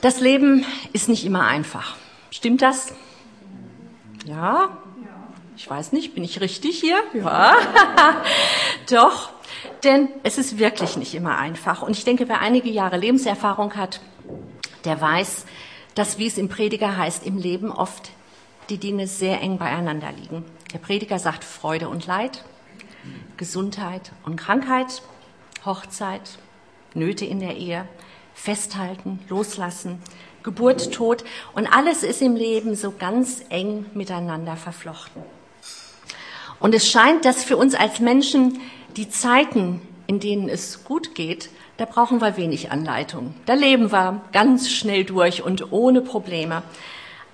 Das Leben ist nicht immer einfach. Stimmt das? Ja? Ich weiß nicht, bin ich richtig hier? Ja. Doch, denn es ist wirklich nicht immer einfach. Und ich denke, wer einige Jahre Lebenserfahrung hat, der weiß, dass, wie es im Prediger heißt, im Leben oft die Dinge sehr eng beieinander liegen. Der Prediger sagt Freude und Leid, Gesundheit und Krankheit, Hochzeit, Nöte in der Ehe, Festhalten, Loslassen, Geburt, Tod und alles ist im Leben so ganz eng miteinander verflochten. Und es scheint, dass für uns als Menschen die Zeiten, in denen es gut geht, da brauchen wir wenig Anleitung. Da leben wir ganz schnell durch und ohne Probleme.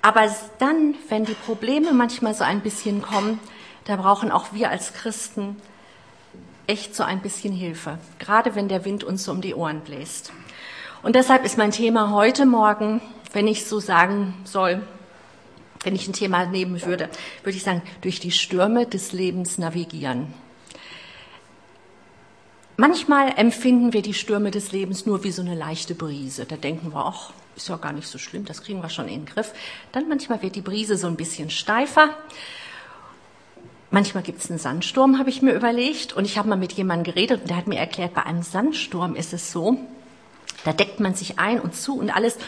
Aber dann, wenn die Probleme manchmal so ein bisschen kommen, da brauchen auch wir als Christen echt so ein bisschen Hilfe. Gerade wenn der Wind uns so um die Ohren bläst. Und deshalb ist mein Thema heute Morgen, wenn ich so sagen soll, wenn ich ein Thema nehmen würde, würde ich sagen, durch die Stürme des Lebens navigieren. Manchmal empfinden wir die Stürme des Lebens nur wie so eine leichte Brise. Da denken wir, ach, ist ja gar nicht so schlimm, das kriegen wir schon in den Griff. Dann manchmal wird die Brise so ein bisschen steifer. Manchmal gibt es einen Sandsturm, habe ich mir überlegt. Und ich habe mal mit jemandem geredet und der hat mir erklärt, bei einem Sandsturm ist es so, da deckt man sich ein und zu und alles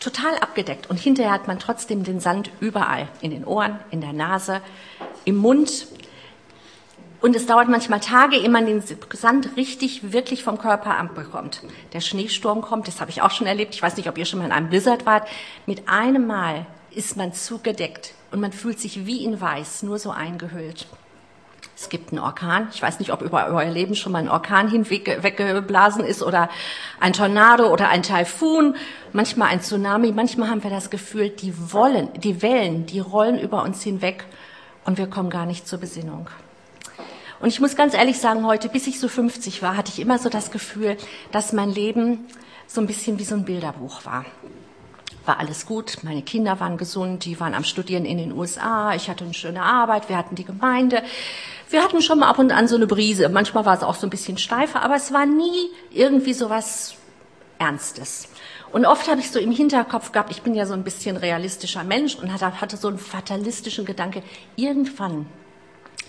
total abgedeckt. Und hinterher hat man trotzdem den Sand überall. In den Ohren, in der Nase, im Mund. Und es dauert manchmal Tage, ehe man den Sand richtig, wirklich vom Körper abbekommt. Der Schneesturm kommt, das habe ich auch schon erlebt. Ich weiß nicht, ob ihr schon mal in einem Blizzard wart. Mit einem Mal ist man zugedeckt und man fühlt sich wie in Weiß, nur so eingehüllt. Es gibt einen Orkan. Ich weiß nicht, ob über euer Leben schon mal ein Orkan hinweggeblasen ist oder ein Tornado oder ein Taifun, manchmal ein Tsunami. Manchmal haben wir das Gefühl, die wollen, die Wellen, die rollen über uns hinweg und wir kommen gar nicht zur Besinnung. Und ich muss ganz ehrlich sagen, heute, bis ich so 50 war, hatte ich immer so das Gefühl, dass mein Leben so ein bisschen wie so ein Bilderbuch war war alles gut. Meine Kinder waren gesund, die waren am Studieren in den USA. Ich hatte eine schöne Arbeit, wir hatten die Gemeinde. Wir hatten schon mal ab und an so eine Brise. Manchmal war es auch so ein bisschen steifer, aber es war nie irgendwie so was Ernstes. Und oft habe ich so im Hinterkopf gehabt, ich bin ja so ein bisschen realistischer Mensch und hatte so einen fatalistischen Gedanke, irgendwann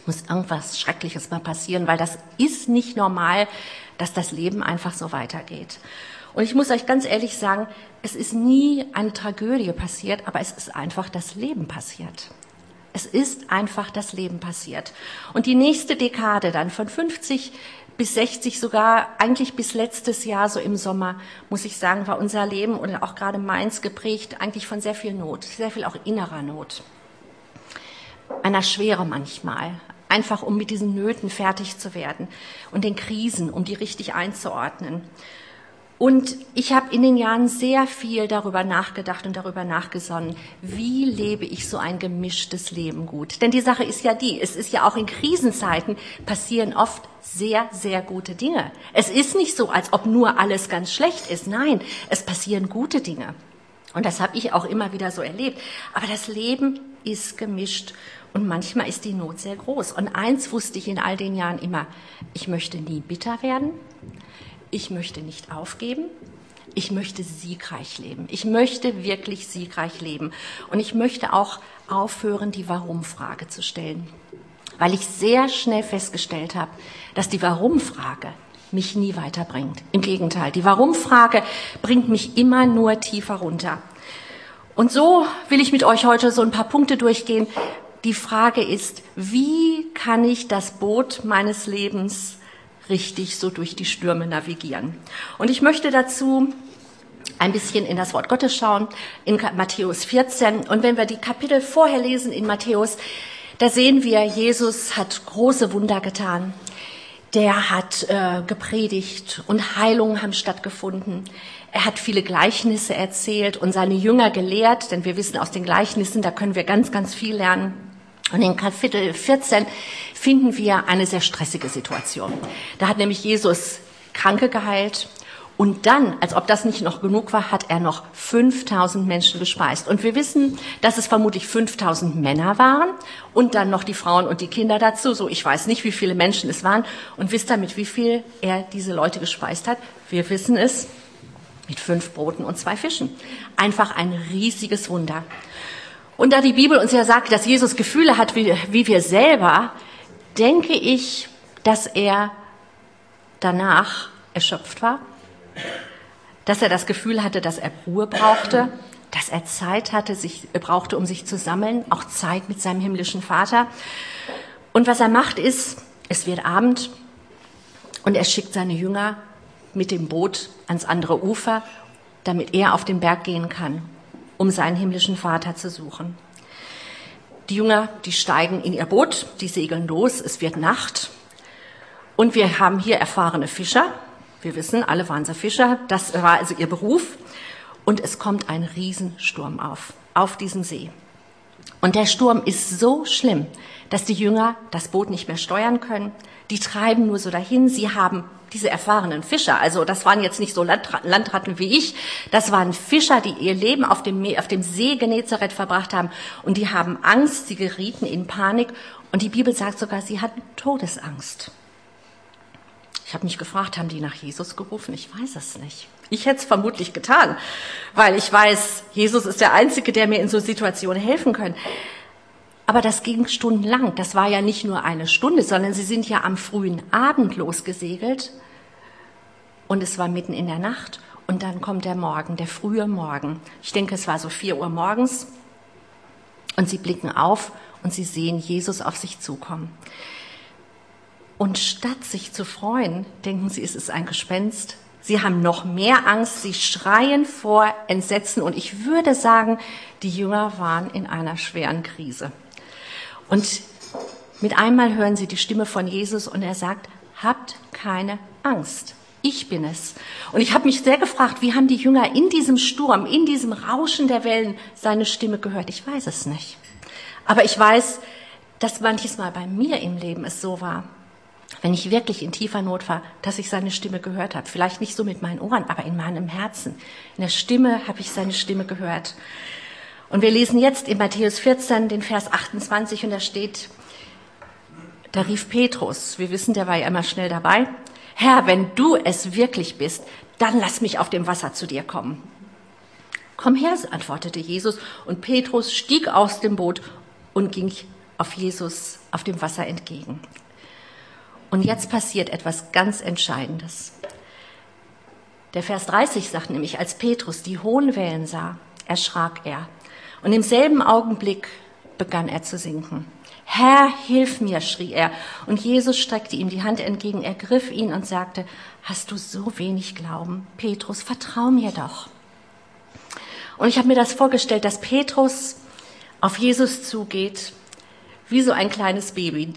muss irgendwas Schreckliches mal passieren, weil das ist nicht normal, dass das Leben einfach so weitergeht. Und ich muss euch ganz ehrlich sagen, es ist nie eine Tragödie passiert, aber es ist einfach das Leben passiert. Es ist einfach das Leben passiert. Und die nächste Dekade dann von 50 bis 60 sogar, eigentlich bis letztes Jahr so im Sommer, muss ich sagen, war unser Leben und auch gerade meins geprägt eigentlich von sehr viel Not, sehr viel auch innerer Not. Einer Schwere manchmal, einfach um mit diesen Nöten fertig zu werden und den Krisen, um die richtig einzuordnen. Und ich habe in den Jahren sehr viel darüber nachgedacht und darüber nachgesonnen, wie lebe ich so ein gemischtes Leben gut. Denn die Sache ist ja die, es ist ja auch in Krisenzeiten passieren oft sehr, sehr gute Dinge. Es ist nicht so, als ob nur alles ganz schlecht ist. Nein, es passieren gute Dinge. Und das habe ich auch immer wieder so erlebt. Aber das Leben ist gemischt und manchmal ist die Not sehr groß. Und eins wusste ich in all den Jahren immer, ich möchte nie bitter werden ich möchte nicht aufgeben, ich möchte siegreich leben. Ich möchte wirklich siegreich leben. Und ich möchte auch aufhören, die Warum-Frage zu stellen. Weil ich sehr schnell festgestellt habe, dass die Warum-Frage mich nie weiterbringt. Im Gegenteil, die Warum-Frage bringt mich immer nur tiefer runter. Und so will ich mit euch heute so ein paar Punkte durchgehen. Die Frage ist, wie kann ich das Boot meines Lebens richtig so durch die Stürme navigieren. Und ich möchte dazu ein bisschen in das Wort Gottes schauen, in Matthäus 14. Und wenn wir die Kapitel vorher lesen in Matthäus, da sehen wir, Jesus hat große Wunder getan. Der hat äh, gepredigt und Heilungen haben stattgefunden. Er hat viele Gleichnisse erzählt und seine Jünger gelehrt, denn wir wissen aus den Gleichnissen, da können wir ganz, ganz viel lernen. Und in Kapitel 14 finden wir eine sehr stressige Situation. Da hat nämlich Jesus Kranke geheilt und dann, als ob das nicht noch genug war, hat er noch 5000 Menschen gespeist. Und wir wissen, dass es vermutlich 5000 Männer waren und dann noch die Frauen und die Kinder dazu. So, ich weiß nicht, wie viele Menschen es waren. Und wisst ihr, mit wie viel er diese Leute gespeist hat? Wir wissen es mit fünf Broten und zwei Fischen. Einfach ein riesiges Wunder. Und da die Bibel uns ja sagt, dass Jesus Gefühle hat wie, wie wir selber, denke ich, dass er danach erschöpft war, dass er das Gefühl hatte, dass er Ruhe brauchte, dass er Zeit hatte, sich brauchte, um sich zu sammeln, auch Zeit mit seinem himmlischen Vater. Und was er macht ist, es wird Abend und er schickt seine Jünger mit dem Boot ans andere Ufer, damit er auf den Berg gehen kann, um seinen himmlischen Vater zu suchen. Die Jünger, die steigen in ihr Boot, die segeln los, es wird Nacht und wir haben hier erfahrene Fischer. Wir wissen, alle waren sie Fischer, das war also ihr Beruf und es kommt ein Riesensturm auf, auf diesem See. Und der Sturm ist so schlimm, dass die Jünger das Boot nicht mehr steuern können. Die treiben nur so dahin. Sie haben diese erfahrenen Fischer, also das waren jetzt nicht so Landratten wie ich, das waren Fischer, die ihr Leben auf dem, auf dem See Genezareth verbracht haben und die haben Angst, sie gerieten in Panik und die Bibel sagt sogar, sie hatten Todesangst. Ich habe mich gefragt, haben die nach Jesus gerufen? Ich weiß es nicht. Ich hätte es vermutlich getan, weil ich weiß, Jesus ist der Einzige, der mir in so Situationen helfen kann. Aber das ging stundenlang. Das war ja nicht nur eine Stunde, sondern sie sind ja am frühen Abend losgesegelt. Und es war mitten in der Nacht. Und dann kommt der Morgen, der frühe Morgen. Ich denke, es war so vier Uhr morgens. Und sie blicken auf und sie sehen Jesus auf sich zukommen. Und statt sich zu freuen, denken sie, es ist ein Gespenst, Sie haben noch mehr Angst, sie schreien vor Entsetzen und ich würde sagen, die Jünger waren in einer schweren Krise. Und mit einmal hören sie die Stimme von Jesus und er sagt, habt keine Angst. Ich bin es. Und ich habe mich sehr gefragt, wie haben die Jünger in diesem Sturm, in diesem Rauschen der Wellen seine Stimme gehört? Ich weiß es nicht. Aber ich weiß, dass manches Mal bei mir im Leben es so war, wenn ich wirklich in tiefer Not war, dass ich seine Stimme gehört habe. Vielleicht nicht so mit meinen Ohren, aber in meinem Herzen. In der Stimme habe ich seine Stimme gehört. Und wir lesen jetzt in Matthäus 14 den Vers 28 und da steht, da rief Petrus, wir wissen, der war ja immer schnell dabei, Herr, wenn du es wirklich bist, dann lass mich auf dem Wasser zu dir kommen. Komm her, antwortete Jesus, und Petrus stieg aus dem Boot und ging auf Jesus auf dem Wasser entgegen. Und jetzt passiert etwas ganz Entscheidendes. Der Vers 30 sagt nämlich, als Petrus die hohen Wellen sah, erschrak er. Und im selben Augenblick begann er zu sinken. Herr, hilf mir, schrie er. Und Jesus streckte ihm die Hand entgegen, ergriff ihn und sagte, hast du so wenig Glauben? Petrus, vertrau mir doch. Und ich habe mir das vorgestellt, dass Petrus auf Jesus zugeht, wie so ein kleines Baby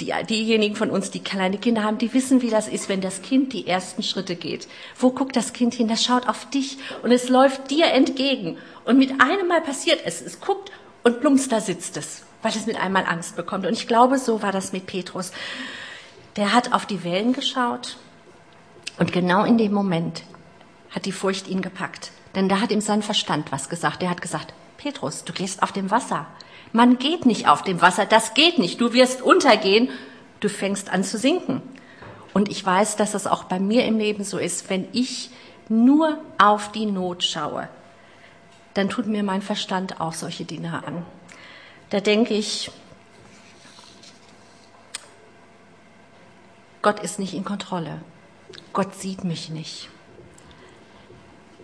die, diejenigen von uns, die kleine Kinder haben, die wissen, wie das ist, wenn das Kind die ersten Schritte geht. Wo guckt das Kind hin? Das schaut auf dich und es läuft dir entgegen. Und mit einem Mal passiert es. Es guckt und plumps, da sitzt es, weil es mit einmal Angst bekommt. Und ich glaube, so war das mit Petrus. Der hat auf die Wellen geschaut und genau in dem Moment hat die Furcht ihn gepackt. Denn da hat ihm sein Verstand was gesagt. Der hat gesagt, Petrus, du gehst auf dem Wasser. Man geht nicht auf dem Wasser, das geht nicht. Du wirst untergehen, du fängst an zu sinken. Und ich weiß, dass das auch bei mir im Leben so ist. Wenn ich nur auf die Not schaue, dann tut mir mein Verstand auch solche Dinge an. Da denke ich, Gott ist nicht in Kontrolle. Gott sieht mich nicht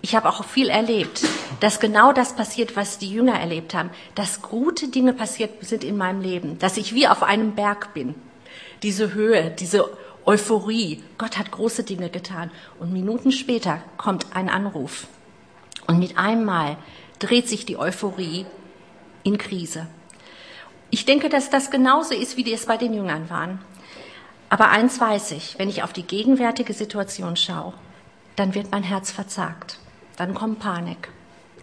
ich habe auch viel erlebt, dass genau das passiert, was die Jünger erlebt haben, dass gute Dinge passiert sind in meinem Leben, dass ich wie auf einem Berg bin. Diese Höhe, diese Euphorie, Gott hat große Dinge getan. Und Minuten später kommt ein Anruf. Und mit einmal dreht sich die Euphorie in Krise. Ich denke, dass das genauso ist, wie es bei den Jüngern waren. Aber eins weiß ich, wenn ich auf die gegenwärtige Situation schaue, dann wird mein Herz verzagt. Dann kommt Panik,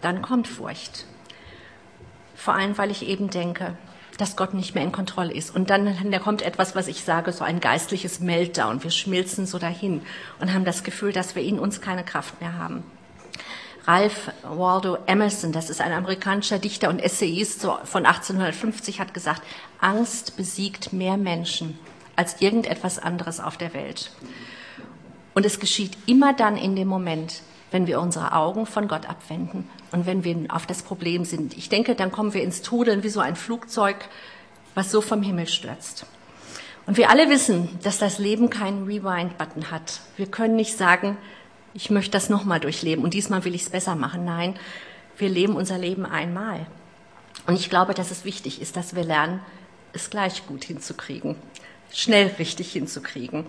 dann kommt Furcht. Vor allem, weil ich eben denke, dass Gott nicht mehr in Kontrolle ist. Und dann da kommt etwas, was ich sage, so ein geistliches Meltdown. Wir schmilzen so dahin und haben das Gefühl, dass wir in uns keine Kraft mehr haben. Ralph Waldo Emerson, das ist ein amerikanischer Dichter und Essayist von 1850, hat gesagt, Angst besiegt mehr Menschen als irgendetwas anderes auf der Welt. Und es geschieht immer dann in dem Moment, wenn wir unsere Augen von Gott abwenden und wenn wir auf das Problem sind. Ich denke, dann kommen wir ins Tudeln wie so ein Flugzeug, was so vom Himmel stürzt. Und wir alle wissen, dass das Leben keinen Rewind-Button hat. Wir können nicht sagen, ich möchte das nochmal durchleben und diesmal will ich es besser machen. Nein, wir leben unser Leben einmal. Und ich glaube, dass es wichtig ist, dass wir lernen, es gleich gut hinzukriegen, schnell richtig hinzukriegen.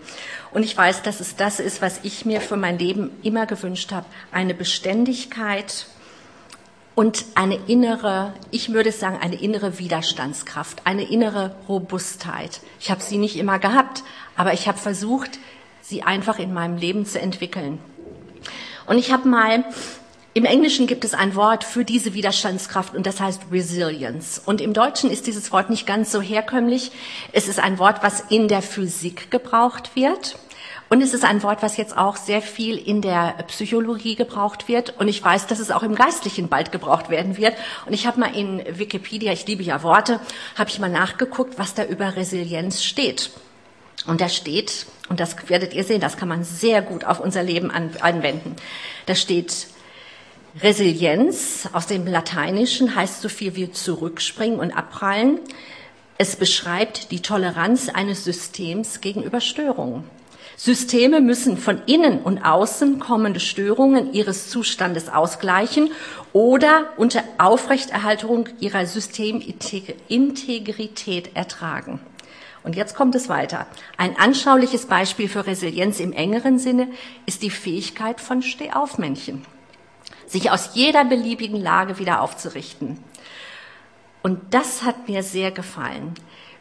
Und ich weiß, dass es das ist, was ich mir für mein Leben immer gewünscht habe, eine Beständigkeit und eine innere, ich würde sagen, eine innere Widerstandskraft, eine innere Robustheit. Ich habe sie nicht immer gehabt, aber ich habe versucht, sie einfach in meinem Leben zu entwickeln. Und ich habe mal im Englischen gibt es ein Wort für diese Widerstandskraft und das heißt Resilience. Und im Deutschen ist dieses Wort nicht ganz so herkömmlich. Es ist ein Wort, was in der Physik gebraucht wird. Und es ist ein Wort, was jetzt auch sehr viel in der Psychologie gebraucht wird. Und ich weiß, dass es auch im Geistlichen bald gebraucht werden wird. Und ich habe mal in Wikipedia, ich liebe ja Worte, habe ich mal nachgeguckt, was da über Resilienz steht. Und da steht, und das werdet ihr sehen, das kann man sehr gut auf unser Leben anwenden. Da steht Resilienz aus dem Lateinischen heißt so viel wie zurückspringen und abprallen. Es beschreibt die Toleranz eines Systems gegenüber Störungen. Systeme müssen von innen und außen kommende Störungen ihres Zustandes ausgleichen oder unter Aufrechterhaltung ihrer Systemintegrität ertragen. Und jetzt kommt es weiter. Ein anschauliches Beispiel für Resilienz im engeren Sinne ist die Fähigkeit von Stehaufmännchen sich aus jeder beliebigen Lage wieder aufzurichten. Und das hat mir sehr gefallen,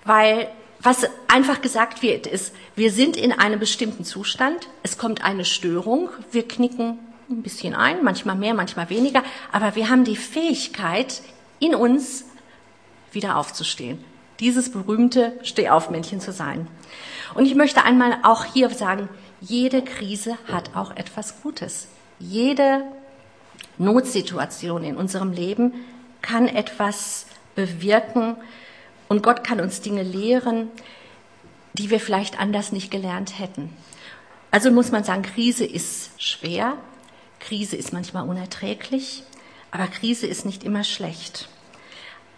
weil was einfach gesagt wird, ist, wir sind in einem bestimmten Zustand, es kommt eine Störung, wir knicken ein bisschen ein, manchmal mehr, manchmal weniger, aber wir haben die Fähigkeit, in uns wieder aufzustehen. Dieses berühmte Stehaufmännchen zu sein. Und ich möchte einmal auch hier sagen, jede Krise hat auch etwas Gutes. Jede Notsituation in unserem Leben kann etwas bewirken und Gott kann uns Dinge lehren, die wir vielleicht anders nicht gelernt hätten. Also muss man sagen, Krise ist schwer, Krise ist manchmal unerträglich, aber Krise ist nicht immer schlecht.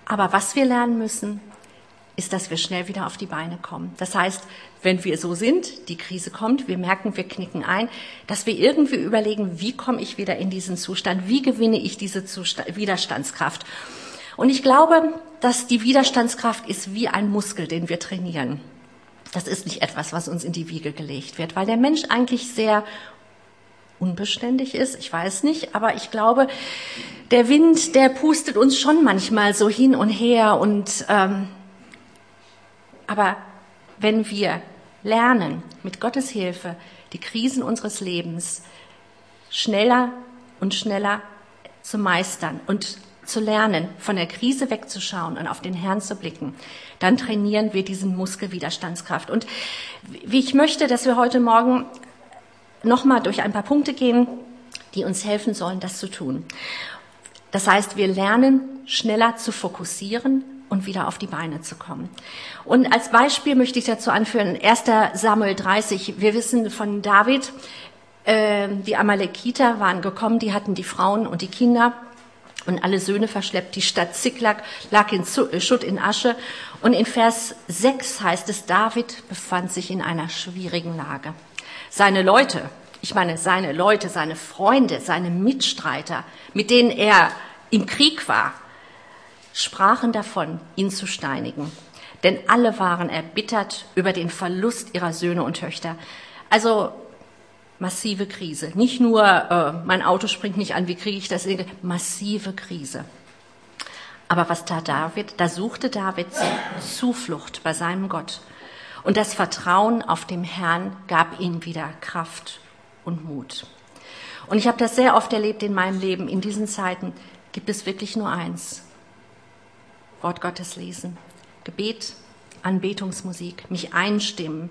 Aber was wir lernen müssen, ist, dass wir schnell wieder auf die Beine kommen. Das heißt, wenn wir so sind, die Krise kommt, wir merken, wir knicken ein, dass wir irgendwie überlegen, wie komme ich wieder in diesen Zustand, wie gewinne ich diese Zustand, Widerstandskraft. Und ich glaube, dass die Widerstandskraft ist wie ein Muskel, den wir trainieren. Das ist nicht etwas, was uns in die Wiege gelegt wird, weil der Mensch eigentlich sehr unbeständig ist. Ich weiß nicht, aber ich glaube, der Wind, der pustet uns schon manchmal so hin und her und ähm, aber wenn wir lernen, mit Gottes Hilfe die Krisen unseres Lebens schneller und schneller zu meistern und zu lernen, von der Krise wegzuschauen und auf den Herrn zu blicken, dann trainieren wir diesen Muskel Widerstandskraft. Und wie ich möchte, dass wir heute Morgen nochmal durch ein paar Punkte gehen, die uns helfen sollen, das zu tun. Das heißt, wir lernen schneller zu fokussieren, und wieder auf die Beine zu kommen. Und als Beispiel möchte ich dazu anführen, 1. Samuel 30, wir wissen von David, äh, die Amalekiter waren gekommen, die hatten die Frauen und die Kinder und alle Söhne verschleppt. Die Stadt Ziklag lag in äh, Schutt in Asche. Und in Vers 6 heißt es, David befand sich in einer schwierigen Lage. Seine Leute, ich meine seine Leute, seine Freunde, seine Mitstreiter, mit denen er im Krieg war, sprachen davon, ihn zu steinigen. Denn alle waren erbittert über den Verlust ihrer Söhne und Töchter. Also massive Krise. Nicht nur, äh, mein Auto springt nicht an, wie kriege ich das? Massive Krise. Aber was tat David? Da suchte David Zuflucht bei seinem Gott. Und das Vertrauen auf dem Herrn gab ihm wieder Kraft und Mut. Und ich habe das sehr oft erlebt in meinem Leben. In diesen Zeiten gibt es wirklich nur eins. Wort Gottes lesen, Gebet, Anbetungsmusik, mich einstimmen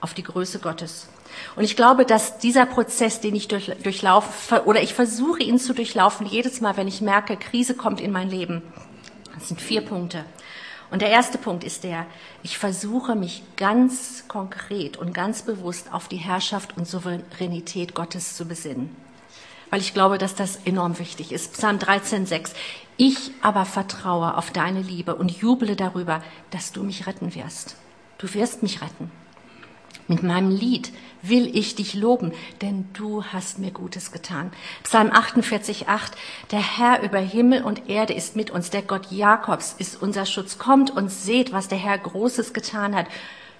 auf die Größe Gottes. Und ich glaube, dass dieser Prozess, den ich durchlaufe, oder ich versuche ihn zu durchlaufen, jedes Mal, wenn ich merke, Krise kommt in mein Leben, das sind vier Punkte. Und der erste Punkt ist der, ich versuche mich ganz konkret und ganz bewusst auf die Herrschaft und Souveränität Gottes zu besinnen. Weil ich glaube, dass das enorm wichtig ist. Psalm 13,6. Ich aber vertraue auf deine Liebe und juble darüber, dass du mich retten wirst. Du wirst mich retten. Mit meinem Lied will ich dich loben, denn du hast mir Gutes getan. Psalm 48, 8. Der Herr über Himmel und Erde ist mit uns. Der Gott Jakobs ist unser Schutz. Kommt und seht, was der Herr Großes getan hat.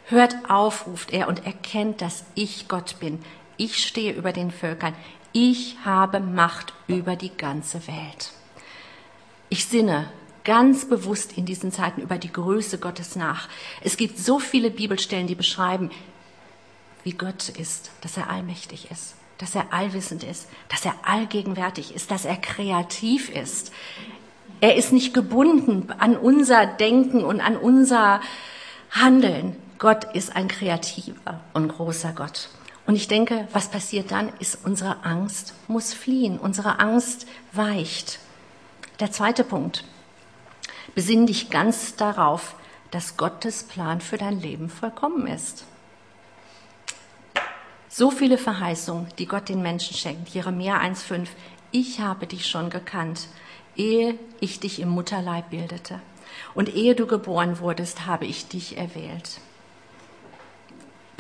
Hört auf, ruft er und erkennt, dass ich Gott bin. Ich stehe über den Völkern. Ich habe Macht über die ganze Welt. Ich sinne ganz bewusst in diesen Zeiten über die Größe Gottes nach. Es gibt so viele Bibelstellen, die beschreiben, wie Gott ist, dass er allmächtig ist, dass er allwissend ist, dass er allgegenwärtig ist, dass er kreativ ist. Er ist nicht gebunden an unser Denken und an unser Handeln. Gott ist ein kreativer und großer Gott. Und ich denke, was passiert dann, ist unsere Angst muss fliehen. Unsere Angst weicht. Der zweite Punkt. Besinn dich ganz darauf, dass Gottes Plan für dein Leben vollkommen ist. So viele Verheißungen, die Gott den Menschen schenkt. Jeremia 1,5. Ich habe dich schon gekannt, ehe ich dich im Mutterleib bildete. Und ehe du geboren wurdest, habe ich dich erwählt.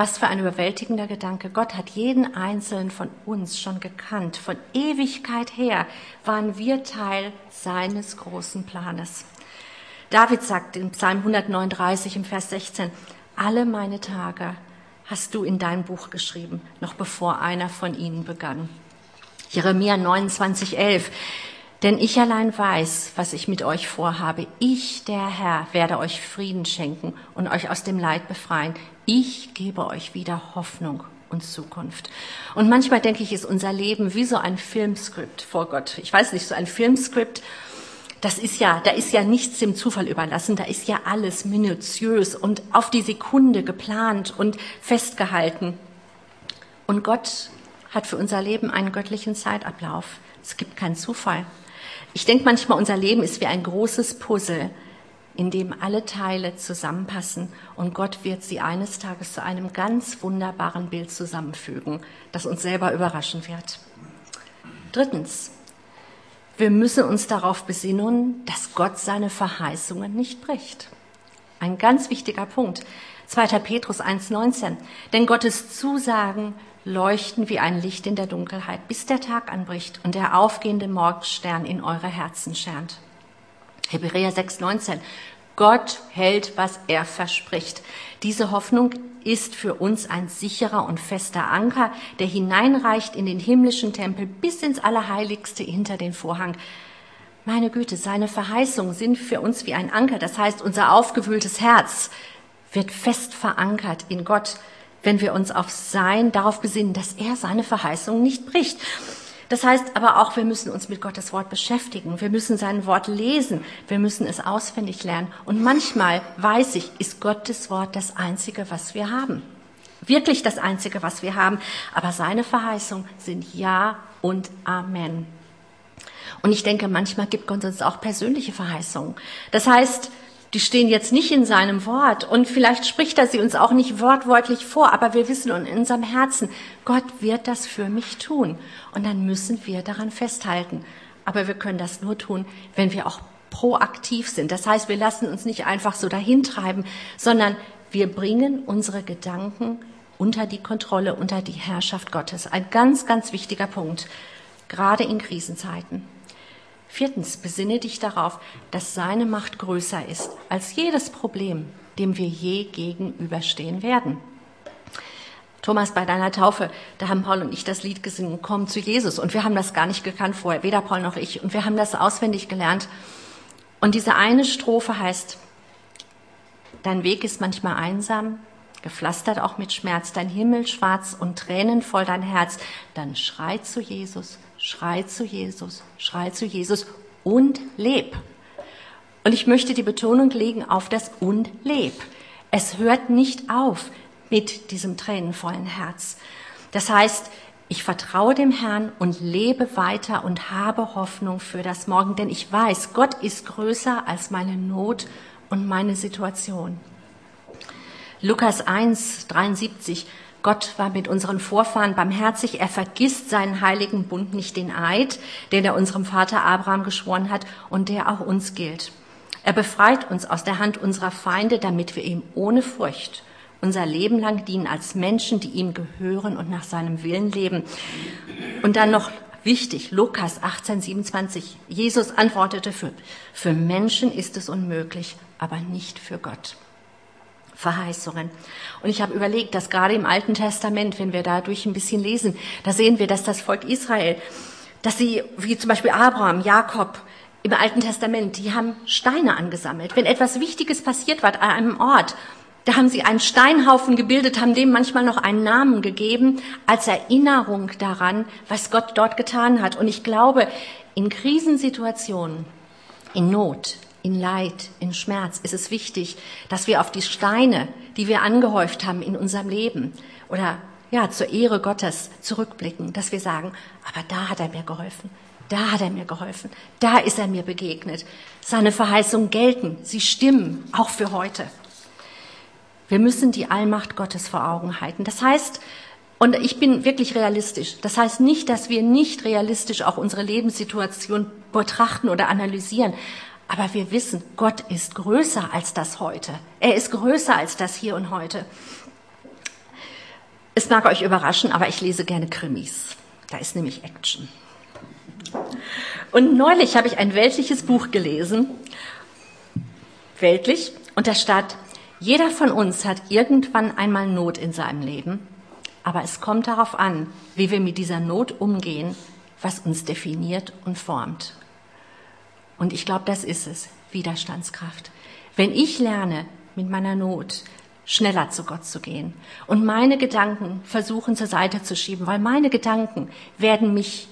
Was für ein überwältigender Gedanke. Gott hat jeden einzelnen von uns schon gekannt. Von Ewigkeit her waren wir Teil seines großen Planes. David sagt in Psalm 139 im Vers 16, alle meine Tage hast du in dein Buch geschrieben, noch bevor einer von ihnen begann. Jeremia 29, 11. Denn ich allein weiß, was ich mit euch vorhabe. Ich, der Herr, werde euch Frieden schenken und euch aus dem Leid befreien. Ich gebe euch wieder Hoffnung und Zukunft. Und manchmal denke ich, ist unser Leben wie so ein Filmskript vor Gott. Ich weiß nicht, so ein Filmskript. Das ist ja, da ist ja nichts dem Zufall überlassen. Da ist ja alles minutiös und auf die Sekunde geplant und festgehalten. Und Gott hat für unser Leben einen göttlichen Zeitablauf. Es gibt keinen Zufall. Ich denke manchmal, unser Leben ist wie ein großes Puzzle, in dem alle Teile zusammenpassen und Gott wird sie eines Tages zu einem ganz wunderbaren Bild zusammenfügen, das uns selber überraschen wird. Drittens, wir müssen uns darauf besinnen, dass Gott seine Verheißungen nicht bricht. Ein ganz wichtiger Punkt. 2. Petrus 1.19. Denn Gottes Zusagen leuchten wie ein Licht in der Dunkelheit, bis der Tag anbricht und der aufgehende Morgenstern in eure Herzen schernt. Hebräer 6,19. Gott hält, was er verspricht. Diese Hoffnung ist für uns ein sicherer und fester Anker, der hineinreicht in den himmlischen Tempel bis ins Allerheiligste hinter den Vorhang. Meine Güte, seine Verheißungen sind für uns wie ein Anker. Das heißt, unser aufgewühltes Herz wird fest verankert in Gott wenn wir uns auf sein, darauf besinnen, dass er seine Verheißung nicht bricht. Das heißt aber auch, wir müssen uns mit Gottes Wort beschäftigen. Wir müssen sein Wort lesen. Wir müssen es auswendig lernen. Und manchmal, weiß ich, ist Gottes Wort das Einzige, was wir haben. Wirklich das Einzige, was wir haben. Aber seine Verheißungen sind Ja und Amen. Und ich denke, manchmal gibt Gott uns auch persönliche Verheißungen. Das heißt, die stehen jetzt nicht in seinem Wort und vielleicht spricht er sie uns auch nicht wortwörtlich vor, aber wir wissen in unserem Herzen, Gott wird das für mich tun. Und dann müssen wir daran festhalten. Aber wir können das nur tun, wenn wir auch proaktiv sind. Das heißt, wir lassen uns nicht einfach so dahintreiben, sondern wir bringen unsere Gedanken unter die Kontrolle, unter die Herrschaft Gottes. Ein ganz, ganz wichtiger Punkt, gerade in Krisenzeiten. Viertens, besinne dich darauf, dass seine Macht größer ist als jedes Problem, dem wir je gegenüberstehen werden. Thomas, bei deiner Taufe, da haben Paul und ich das Lied gesungen, Komm zu Jesus. Und wir haben das gar nicht gekannt vorher, weder Paul noch ich. Und wir haben das auswendig gelernt. Und diese eine Strophe heißt, dein Weg ist manchmal einsam, gepflastert auch mit Schmerz, dein Himmel schwarz und Tränen voll dein Herz. Dann schrei zu Jesus, Schrei zu Jesus, schrei zu Jesus und leb. Und ich möchte die Betonung legen auf das und leb. Es hört nicht auf mit diesem tränenvollen Herz. Das heißt, ich vertraue dem Herrn und lebe weiter und habe Hoffnung für das Morgen, denn ich weiß, Gott ist größer als meine Not und meine Situation. Lukas 1, 73. Gott war mit unseren Vorfahren barmherzig. Er vergisst seinen heiligen Bund, nicht den Eid, den er unserem Vater Abraham geschworen hat und der auch uns gilt. Er befreit uns aus der Hand unserer Feinde, damit wir ihm ohne Furcht unser Leben lang dienen als Menschen, die ihm gehören und nach seinem Willen leben. Und dann noch wichtig, Lukas 18, 27. Jesus antwortete, für, für Menschen ist es unmöglich, aber nicht für Gott. Verheißungen. Und ich habe überlegt, dass gerade im Alten Testament, wenn wir dadurch ein bisschen lesen, da sehen wir, dass das Volk Israel, dass sie, wie zum Beispiel Abraham, Jakob, im Alten Testament, die haben Steine angesammelt. Wenn etwas Wichtiges passiert war an einem Ort, da haben sie einen Steinhaufen gebildet, haben dem manchmal noch einen Namen gegeben, als Erinnerung daran, was Gott dort getan hat. Und ich glaube, in Krisensituationen, in Not, in Leid, in Schmerz ist es wichtig, dass wir auf die Steine, die wir angehäuft haben in unserem Leben oder ja, zur Ehre Gottes zurückblicken, dass wir sagen, aber da hat er mir geholfen, da hat er mir geholfen, da ist er mir begegnet. Seine Verheißungen gelten, sie stimmen, auch für heute. Wir müssen die Allmacht Gottes vor Augen halten. Das heißt, und ich bin wirklich realistisch. Das heißt nicht, dass wir nicht realistisch auch unsere Lebenssituation betrachten oder analysieren. Aber wir wissen, Gott ist größer als das heute. Er ist größer als das hier und heute. Es mag euch überraschen, aber ich lese gerne Krimis. Da ist nämlich Action. Und neulich habe ich ein weltliches Buch gelesen, weltlich, und da stand, jeder von uns hat irgendwann einmal Not in seinem Leben, aber es kommt darauf an, wie wir mit dieser Not umgehen, was uns definiert und formt. Und ich glaube, das ist es, Widerstandskraft. Wenn ich lerne, mit meiner Not schneller zu Gott zu gehen und meine Gedanken versuchen zur Seite zu schieben, weil meine Gedanken werden mich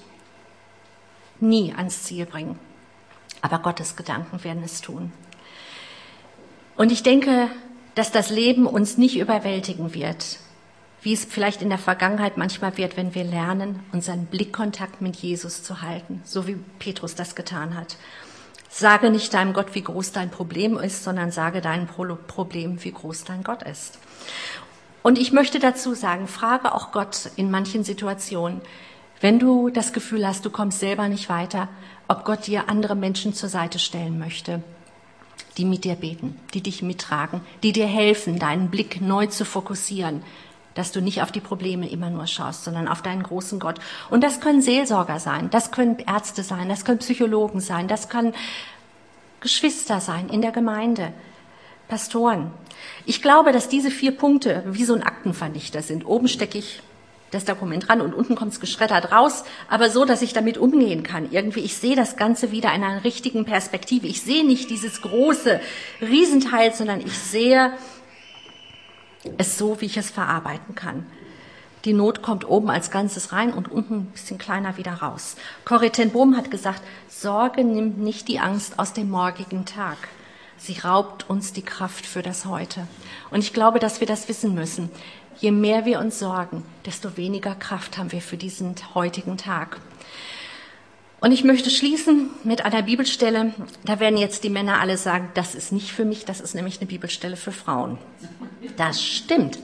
nie ans Ziel bringen. Aber Gottes Gedanken werden es tun. Und ich denke, dass das Leben uns nicht überwältigen wird, wie es vielleicht in der Vergangenheit manchmal wird, wenn wir lernen, unseren Blickkontakt mit Jesus zu halten, so wie Petrus das getan hat. Sage nicht deinem Gott, wie groß dein Problem ist, sondern sage deinem Problem, wie groß dein Gott ist. Und ich möchte dazu sagen, frage auch Gott in manchen Situationen, wenn du das Gefühl hast, du kommst selber nicht weiter, ob Gott dir andere Menschen zur Seite stellen möchte, die mit dir beten, die dich mittragen, die dir helfen, deinen Blick neu zu fokussieren, dass du nicht auf die Probleme immer nur schaust, sondern auf deinen großen Gott. Und das können Seelsorger sein, das können Ärzte sein, das können Psychologen sein, das können Geschwister sein in der Gemeinde, Pastoren. Ich glaube, dass diese vier Punkte wie so ein Aktenvernichter sind. Oben stecke ich das Dokument ran und unten kommt es geschreddert raus, aber so, dass ich damit umgehen kann. Irgendwie, ich sehe das Ganze wieder in einer richtigen Perspektive. Ich sehe nicht dieses große Riesenteil, sondern ich sehe es so, wie ich es verarbeiten kann. Die Not kommt oben als Ganzes rein und unten ein bisschen kleiner wieder raus. Corrie Bohm hat gesagt, Sorge nimmt nicht die Angst aus dem morgigen Tag. Sie raubt uns die Kraft für das Heute. Und ich glaube, dass wir das wissen müssen. Je mehr wir uns sorgen, desto weniger Kraft haben wir für diesen heutigen Tag. Und ich möchte schließen mit einer Bibelstelle. Da werden jetzt die Männer alle sagen, das ist nicht für mich, das ist nämlich eine Bibelstelle für Frauen. Das stimmt.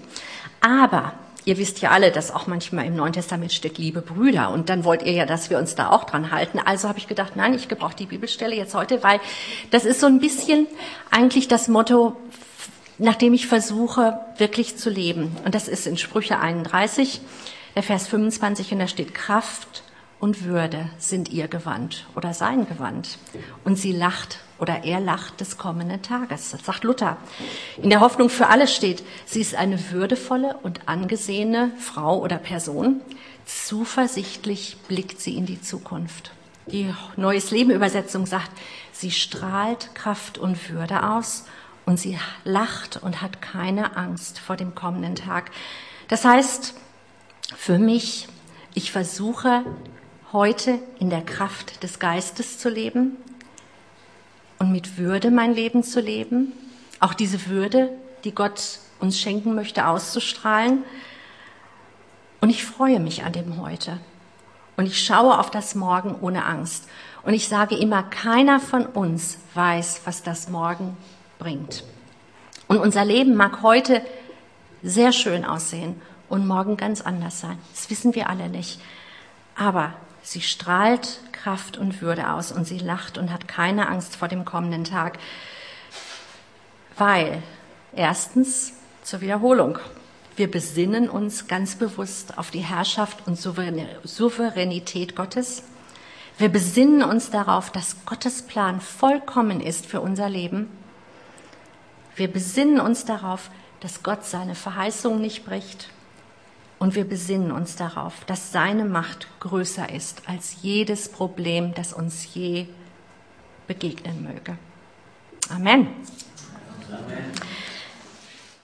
Aber ihr wisst ja alle, dass auch manchmal im Neuen Testament steht, liebe Brüder. Und dann wollt ihr ja, dass wir uns da auch dran halten. Also habe ich gedacht, nein, ich gebrauche die Bibelstelle jetzt heute, weil das ist so ein bisschen eigentlich das Motto, nach dem ich versuche, wirklich zu leben. Und das ist in Sprüche 31, der Vers 25, und da steht Kraft und Würde sind ihr Gewand oder sein Gewand. Und sie lacht oder er lacht des kommenden Tages. Das sagt Luther. In der Hoffnung für alle steht, sie ist eine würdevolle und angesehene Frau oder Person. Zuversichtlich blickt sie in die Zukunft. Die Neues Leben Übersetzung sagt, sie strahlt Kraft und Würde aus und sie lacht und hat keine Angst vor dem kommenden Tag. Das heißt, für mich, ich versuche heute in der Kraft des Geistes zu leben und mit Würde mein Leben zu leben, auch diese Würde, die Gott uns schenken möchte, auszustrahlen. Und ich freue mich an dem heute. Und ich schaue auf das Morgen ohne Angst. Und ich sage immer, keiner von uns weiß, was das Morgen bringt. Und unser Leben mag heute sehr schön aussehen und morgen ganz anders sein. Das wissen wir alle nicht. Aber sie strahlt Kraft und Würde aus und sie lacht und hat keine Angst vor dem kommenden Tag. Weil erstens zur Wiederholung. Wir besinnen uns ganz bewusst auf die Herrschaft und Souveränität Gottes. Wir besinnen uns darauf, dass Gottes Plan vollkommen ist für unser Leben. Wir besinnen uns darauf, dass Gott seine Verheißung nicht bricht. Und wir besinnen uns darauf, dass seine Macht größer ist als jedes Problem, das uns je begegnen möge. Amen. Amen.